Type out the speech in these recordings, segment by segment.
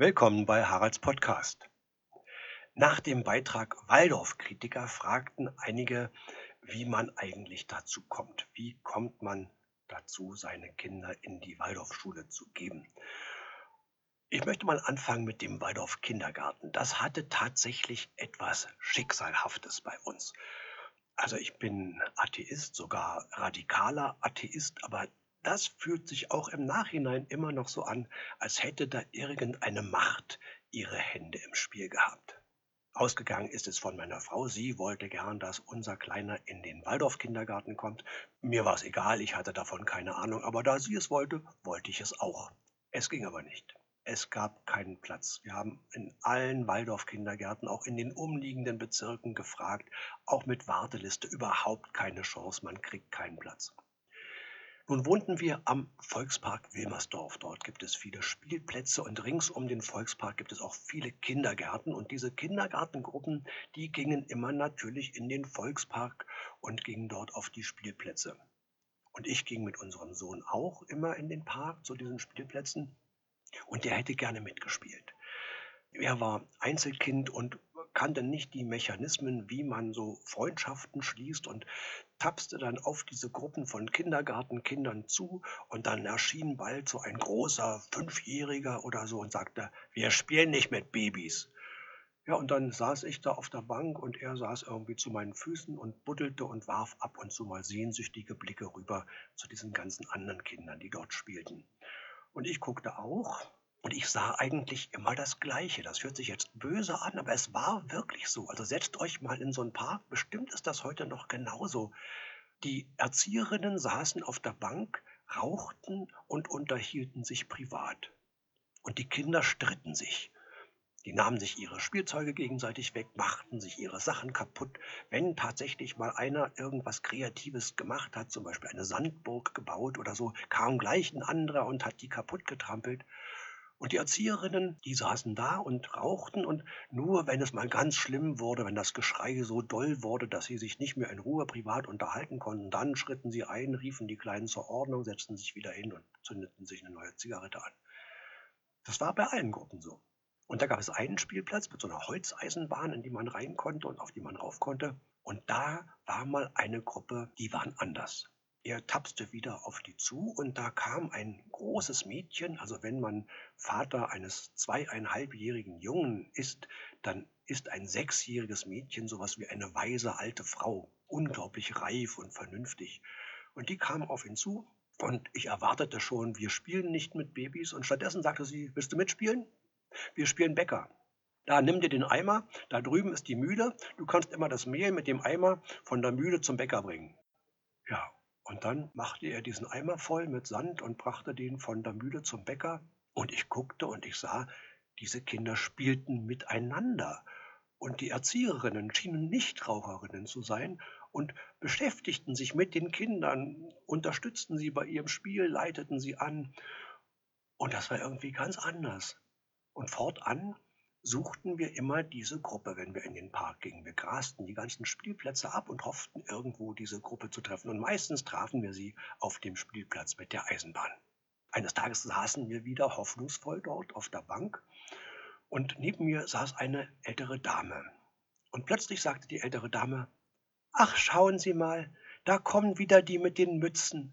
Willkommen bei Haralds Podcast. Nach dem Beitrag Waldorf-Kritiker fragten einige, wie man eigentlich dazu kommt. Wie kommt man dazu, seine Kinder in die Waldorfschule zu geben? Ich möchte mal anfangen mit dem Waldorf-Kindergarten. Das hatte tatsächlich etwas Schicksalhaftes bei uns. Also ich bin Atheist, sogar radikaler Atheist, aber das fühlt sich auch im Nachhinein immer noch so an, als hätte da irgendeine Macht ihre Hände im Spiel gehabt. Ausgegangen ist es von meiner Frau. Sie wollte gern, dass unser Kleiner in den Waldorf-Kindergarten kommt. Mir war es egal, ich hatte davon keine Ahnung, aber da sie es wollte, wollte ich es auch. Es ging aber nicht. Es gab keinen Platz. Wir haben in allen Waldorf-Kindergärten, auch in den umliegenden Bezirken gefragt, auch mit Warteliste überhaupt keine Chance, man kriegt keinen Platz. Nun wohnten wir am Volkspark Wilmersdorf. Dort gibt es viele Spielplätze und rings um den Volkspark gibt es auch viele Kindergärten. Und diese Kindergartengruppen, die gingen immer natürlich in den Volkspark und gingen dort auf die Spielplätze. Und ich ging mit unserem Sohn auch immer in den Park zu diesen Spielplätzen und der hätte gerne mitgespielt. Er war Einzelkind und kannte nicht die Mechanismen, wie man so Freundschaften schließt und tapste dann auf diese Gruppen von Kindergartenkindern zu und dann erschien bald so ein großer Fünfjähriger oder so und sagte, wir spielen nicht mit Babys. Ja, und dann saß ich da auf der Bank und er saß irgendwie zu meinen Füßen und buddelte und warf ab und zu mal sehnsüchtige Blicke rüber zu diesen ganzen anderen Kindern, die dort spielten. Und ich guckte auch und ich sah eigentlich immer das Gleiche. Das hört sich jetzt böse an, aber es war wirklich so. Also setzt euch mal in so einen Park. Bestimmt ist das heute noch genauso. Die Erzieherinnen saßen auf der Bank, rauchten und unterhielten sich privat. Und die Kinder stritten sich. Die nahmen sich ihre Spielzeuge gegenseitig weg, machten sich ihre Sachen kaputt. Wenn tatsächlich mal einer irgendwas Kreatives gemacht hat, zum Beispiel eine Sandburg gebaut oder so, kam gleich ein anderer und hat die kaputt getrampelt. Und die Erzieherinnen, die saßen da und rauchten und nur wenn es mal ganz schlimm wurde, wenn das Geschrei so doll wurde, dass sie sich nicht mehr in Ruhe privat unterhalten konnten, dann schritten sie ein, riefen die Kleinen zur Ordnung, setzten sich wieder hin und zündeten sich eine neue Zigarette an. Das war bei allen Gruppen so. Und da gab es einen Spielplatz mit so einer Holzeisenbahn, in die man rein konnte und auf die man rauf konnte. Und da war mal eine Gruppe, die waren anders. Er tapste wieder auf die zu und da kam ein großes Mädchen. Also wenn man Vater eines zweieinhalbjährigen Jungen ist, dann ist ein sechsjähriges Mädchen sowas wie eine weise alte Frau, unglaublich reif und vernünftig. Und die kam auf ihn zu und ich erwartete schon, wir spielen nicht mit Babys und stattdessen sagte sie, willst du mitspielen? Wir spielen Bäcker. Da nimm dir den Eimer, da drüben ist die Mühle, du kannst immer das Mehl mit dem Eimer von der Mühle zum Bäcker bringen. Ja, und dann machte er diesen Eimer voll mit Sand und brachte den von der Mühle zum Bäcker. Und ich guckte und ich sah, diese Kinder spielten miteinander. Und die Erzieherinnen schienen Nichtraucherinnen zu sein und beschäftigten sich mit den Kindern, unterstützten sie bei ihrem Spiel, leiteten sie an. Und das war irgendwie ganz anders. Und fortan suchten wir immer diese Gruppe, wenn wir in den Park gingen. Wir grasten die ganzen Spielplätze ab und hofften irgendwo diese Gruppe zu treffen. Und meistens trafen wir sie auf dem Spielplatz mit der Eisenbahn. Eines Tages saßen wir wieder hoffnungsvoll dort auf der Bank und neben mir saß eine ältere Dame. Und plötzlich sagte die ältere Dame, Ach, schauen Sie mal, da kommen wieder die mit den Mützen.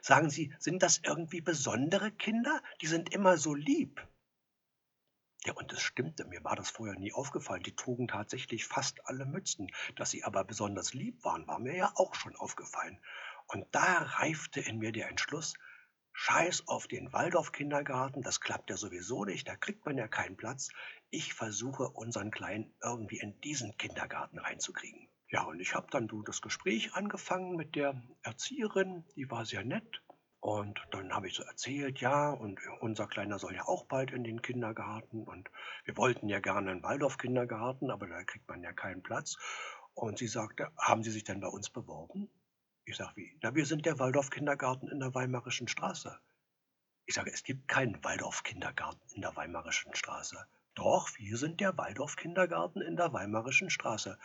Sagen Sie, sind das irgendwie besondere Kinder? Die sind immer so lieb. Ja, und es stimmte, mir war das vorher nie aufgefallen. Die trugen tatsächlich fast alle Mützen. Dass sie aber besonders lieb waren, war mir ja auch schon aufgefallen. Und da reifte in mir der Entschluss, Scheiß auf den Waldorf-Kindergarten, das klappt ja sowieso nicht, da kriegt man ja keinen Platz. Ich versuche, unseren Kleinen irgendwie in diesen Kindergarten reinzukriegen. Ja, und ich habe dann das Gespräch angefangen mit der Erzieherin, die war sehr nett. Und dann habe ich so erzählt, ja, und unser Kleiner soll ja auch bald in den Kindergarten und wir wollten ja gerne einen Waldorf-Kindergarten, aber da kriegt man ja keinen Platz. Und sie sagte, haben Sie sich denn bei uns beworben? Ich sage, wie? Na, wir sind der Waldorf-Kindergarten in der Weimarischen Straße. Ich sage, es gibt keinen Waldorf-Kindergarten in der Weimarischen Straße. Doch, wir sind der Waldorf-Kindergarten in der Weimarischen Straße.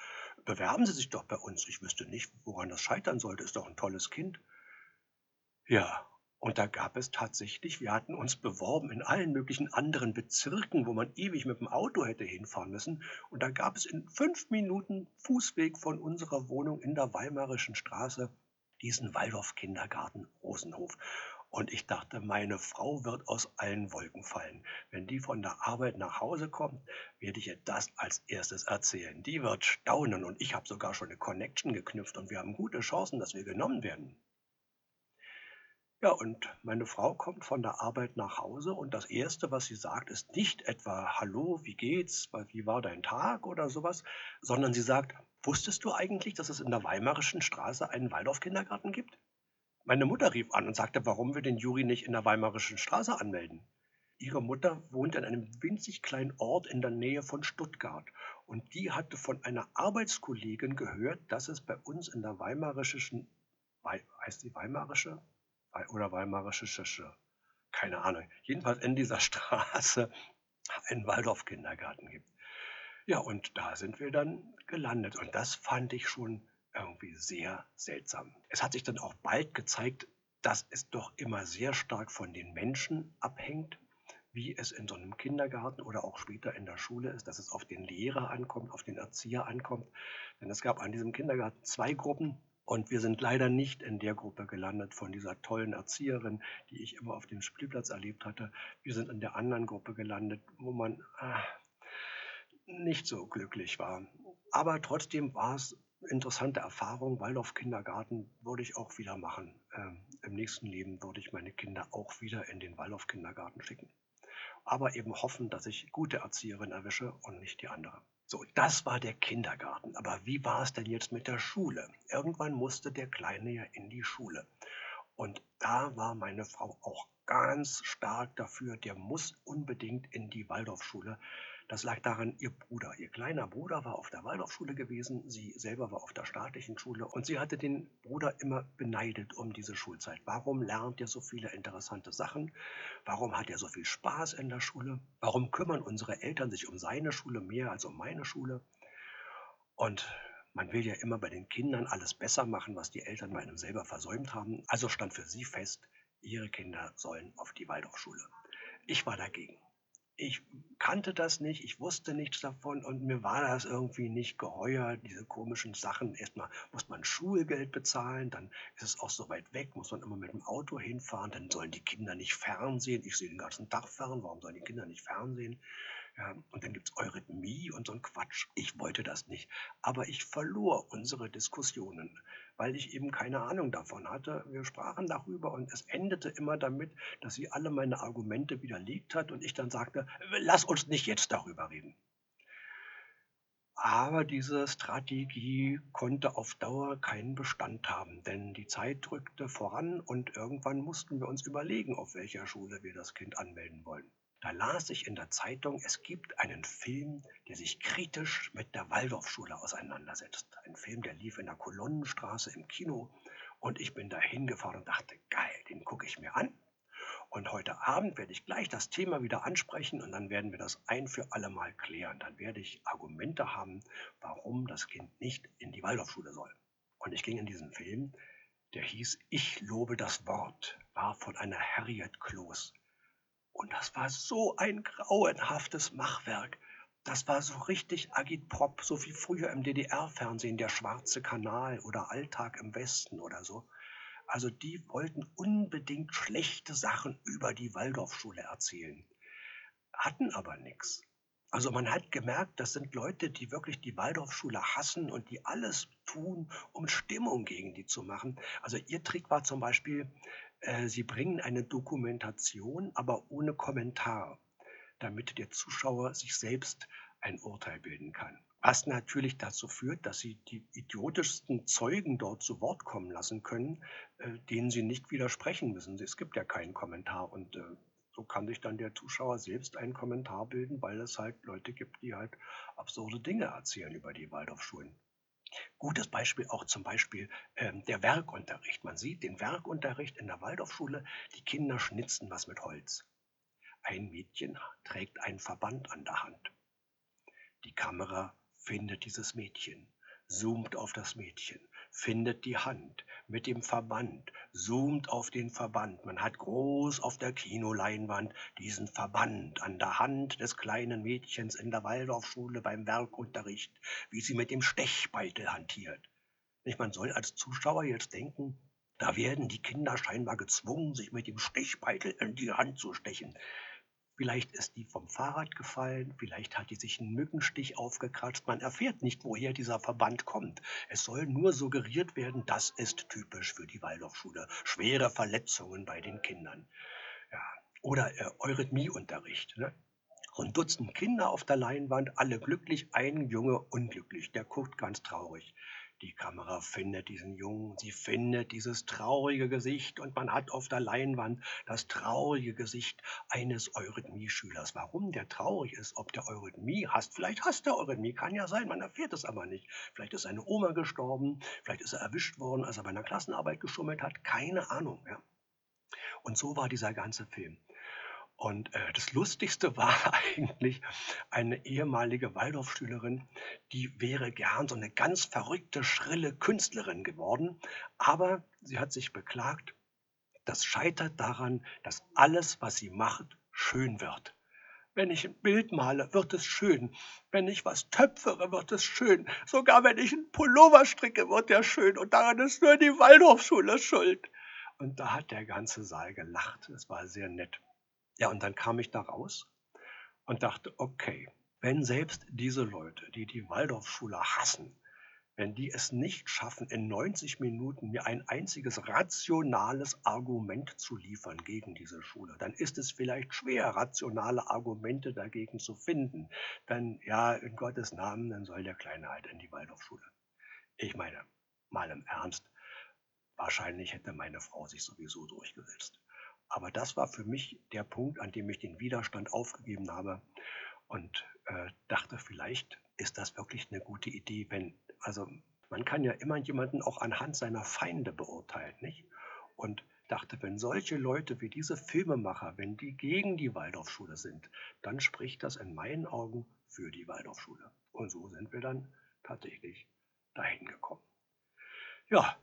Bewerben Sie sich doch bei uns. Ich wüsste nicht, woran das scheitern sollte. Ist doch ein tolles Kind. Ja, Und da gab es tatsächlich, wir hatten uns beworben in allen möglichen anderen Bezirken, wo man ewig mit dem Auto hätte hinfahren müssen. Und da gab es in fünf Minuten Fußweg von unserer Wohnung in der Weimarischen Straße diesen Waldorf-Kindergarten Rosenhof. Und ich dachte, meine Frau wird aus allen Wolken fallen. Wenn die von der Arbeit nach Hause kommt, werde ich ihr das als erstes erzählen. Die wird staunen und ich habe sogar schon eine Connection geknüpft und wir haben gute Chancen, dass wir genommen werden. Ja, und meine Frau kommt von der Arbeit nach Hause und das Erste, was sie sagt, ist nicht etwa Hallo, wie geht's, wie war dein Tag oder sowas, sondern sie sagt, wusstest du eigentlich, dass es in der Weimarischen Straße einen Waldorf-Kindergarten gibt? Meine Mutter rief an und sagte, warum wir den Juri nicht in der Weimarischen Straße anmelden. Ihre Mutter wohnt in einem winzig kleinen Ort in der Nähe von Stuttgart und die hatte von einer Arbeitskollegin gehört, dass es bei uns in der Weimarischen, heißt die Weimarische? Oder Weimarische Schösche. Keine Ahnung. Jedenfalls in dieser Straße einen Waldorf-Kindergarten gibt. Ja, und da sind wir dann gelandet. Und das fand ich schon irgendwie sehr seltsam. Es hat sich dann auch bald gezeigt, dass es doch immer sehr stark von den Menschen abhängt, wie es in so einem Kindergarten oder auch später in der Schule ist, dass es auf den Lehrer ankommt, auf den Erzieher ankommt. Denn es gab an diesem Kindergarten zwei Gruppen. Und wir sind leider nicht in der Gruppe gelandet von dieser tollen Erzieherin, die ich immer auf dem Spielplatz erlebt hatte. Wir sind in der anderen Gruppe gelandet, wo man ah, nicht so glücklich war. Aber trotzdem war es interessante Erfahrung. Waldorf Kindergarten würde ich auch wieder machen. Ähm, Im nächsten Leben würde ich meine Kinder auch wieder in den Waldorf Kindergarten schicken. Aber eben hoffen, dass ich gute Erzieherin erwische und nicht die andere. So, das war der Kindergarten. Aber wie war es denn jetzt mit der Schule? Irgendwann musste der Kleine ja in die Schule. Und da war meine Frau auch ganz stark dafür, der muss unbedingt in die Waldorfschule. Das lag daran, ihr Bruder, ihr kleiner Bruder war auf der Waldorfschule gewesen, sie selber war auf der staatlichen Schule und sie hatte den Bruder immer beneidet um diese Schulzeit. Warum lernt er so viele interessante Sachen? Warum hat er so viel Spaß in der Schule? Warum kümmern unsere Eltern sich um seine Schule mehr als um meine Schule? Und man will ja immer bei den Kindern alles besser machen, was die Eltern bei einem selber versäumt haben. Also stand für sie fest, ihre Kinder sollen auf die Waldorfschule. Ich war dagegen ich kannte das nicht, ich wusste nichts davon und mir war das irgendwie nicht geheuer, diese komischen Sachen. Erstmal muss man Schulgeld bezahlen, dann ist es auch so weit weg, muss man immer mit dem Auto hinfahren, dann sollen die Kinder nicht fernsehen. Ich sehe den ganzen Tag fern, warum sollen die Kinder nicht fernsehen? Ja, und dann gibt es Eurythmie und so ein Quatsch. Ich wollte das nicht. Aber ich verlor unsere Diskussionen, weil ich eben keine Ahnung davon hatte. Wir sprachen darüber und es endete immer damit, dass sie alle meine Argumente widerlegt hat und ich dann sagte, lass uns nicht jetzt darüber reden. Aber diese Strategie konnte auf Dauer keinen Bestand haben, denn die Zeit drückte voran und irgendwann mussten wir uns überlegen, auf welcher Schule wir das Kind anmelden wollen. Da las ich in der Zeitung, es gibt einen Film, der sich kritisch mit der Waldorfschule auseinandersetzt. Ein Film, der lief in der Kolonnenstraße im Kino. Und ich bin da hingefahren und dachte, geil, den gucke ich mir an. Und heute Abend werde ich gleich das Thema wieder ansprechen und dann werden wir das ein für alle Mal klären. Dann werde ich Argumente haben, warum das Kind nicht in die Waldorfschule soll. Und ich ging in diesen Film, der hieß Ich lobe das Wort, war von einer Harriet Kloß und das war so ein grauenhaftes Machwerk. Das war so richtig Agitprop, so wie früher im DDR-Fernsehen der Schwarze Kanal oder Alltag im Westen oder so. Also die wollten unbedingt schlechte Sachen über die Waldorfschule erzählen, hatten aber nichts. Also man hat gemerkt, das sind Leute, die wirklich die Waldorfschule hassen und die alles tun, um Stimmung gegen die zu machen. Also ihr Trick war zum Beispiel, äh, sie bringen eine Dokumentation, aber ohne Kommentar, damit der Zuschauer sich selbst ein Urteil bilden kann. Was natürlich dazu führt, dass sie die idiotischsten Zeugen dort zu Wort kommen lassen können, äh, denen sie nicht widersprechen müssen. Es gibt ja keinen Kommentar und äh, so kann sich dann der Zuschauer selbst einen Kommentar bilden, weil es halt Leute gibt, die halt absurde Dinge erzählen über die Waldorfschulen. Gutes Beispiel auch zum Beispiel ähm, der Werkunterricht. Man sieht den Werkunterricht in der Waldorfschule, die Kinder schnitzen was mit Holz. Ein Mädchen trägt einen Verband an der Hand. Die Kamera findet dieses Mädchen. Zoomt auf das Mädchen, findet die Hand mit dem Verband, zoomt auf den Verband. Man hat groß auf der Kinoleinwand diesen Verband an der Hand des kleinen Mädchens in der Waldorfschule beim Werkunterricht, wie sie mit dem Stechbeitel hantiert. Nicht, man soll als Zuschauer jetzt denken, da werden die Kinder scheinbar gezwungen, sich mit dem Stechbeitel in die Hand zu stechen. Vielleicht ist die vom Fahrrad gefallen, vielleicht hat die sich einen Mückenstich aufgekratzt. Man erfährt nicht, woher dieser Verband kommt. Es soll nur suggeriert werden, das ist typisch für die Waldorfschule. Schwere Verletzungen bei den Kindern. Ja. Oder äh, Eurythmieunterricht. Ne? So ein Dutzend Kinder auf der Leinwand, alle glücklich, ein Junge unglücklich. Der guckt ganz traurig. Die Kamera findet diesen Jungen, sie findet dieses traurige Gesicht und man hat auf der Leinwand das traurige Gesicht eines Eurythmie-Schülers. Warum der traurig ist, ob der Eurythmie hasst, vielleicht hasst der Eurythmie, kann ja sein, man erfährt es aber nicht. Vielleicht ist seine Oma gestorben, vielleicht ist er erwischt worden, als er bei einer Klassenarbeit geschummelt hat, keine Ahnung. Ja. Und so war dieser ganze Film. Und äh, das Lustigste war eigentlich eine ehemalige Waldorfschülerin, die wäre gern so eine ganz verrückte, schrille Künstlerin geworden. Aber sie hat sich beklagt, das scheitert daran, dass alles, was sie macht, schön wird. Wenn ich ein Bild male, wird es schön. Wenn ich was töpfere, wird es schön. Sogar wenn ich einen Pullover stricke, wird er schön. Und daran ist nur die Waldorfschule schuld. Und da hat der ganze Saal gelacht. Das war sehr nett. Ja, und dann kam ich da raus und dachte, okay, wenn selbst diese Leute, die die Waldorfschule hassen, wenn die es nicht schaffen, in 90 Minuten mir ein einziges rationales Argument zu liefern gegen diese Schule, dann ist es vielleicht schwer, rationale Argumente dagegen zu finden. Dann, ja, in Gottes Namen, dann soll der Kleine halt in die Waldorfschule. Ich meine, mal im Ernst, wahrscheinlich hätte meine Frau sich sowieso durchgesetzt. Aber das war für mich der Punkt, an dem ich den Widerstand aufgegeben habe und äh, dachte, vielleicht ist das wirklich eine gute Idee, wenn, also man kann ja immer jemanden auch anhand seiner Feinde beurteilen, nicht? Und dachte, wenn solche Leute wie diese Filmemacher, wenn die gegen die Waldorfschule sind, dann spricht das in meinen Augen für die Waldorfschule. Und so sind wir dann tatsächlich dahin gekommen. Ja,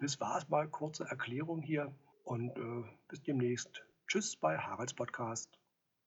das war es mal, kurze Erklärung hier und äh, bis demnächst. Tschüss bei Haralds Podcast.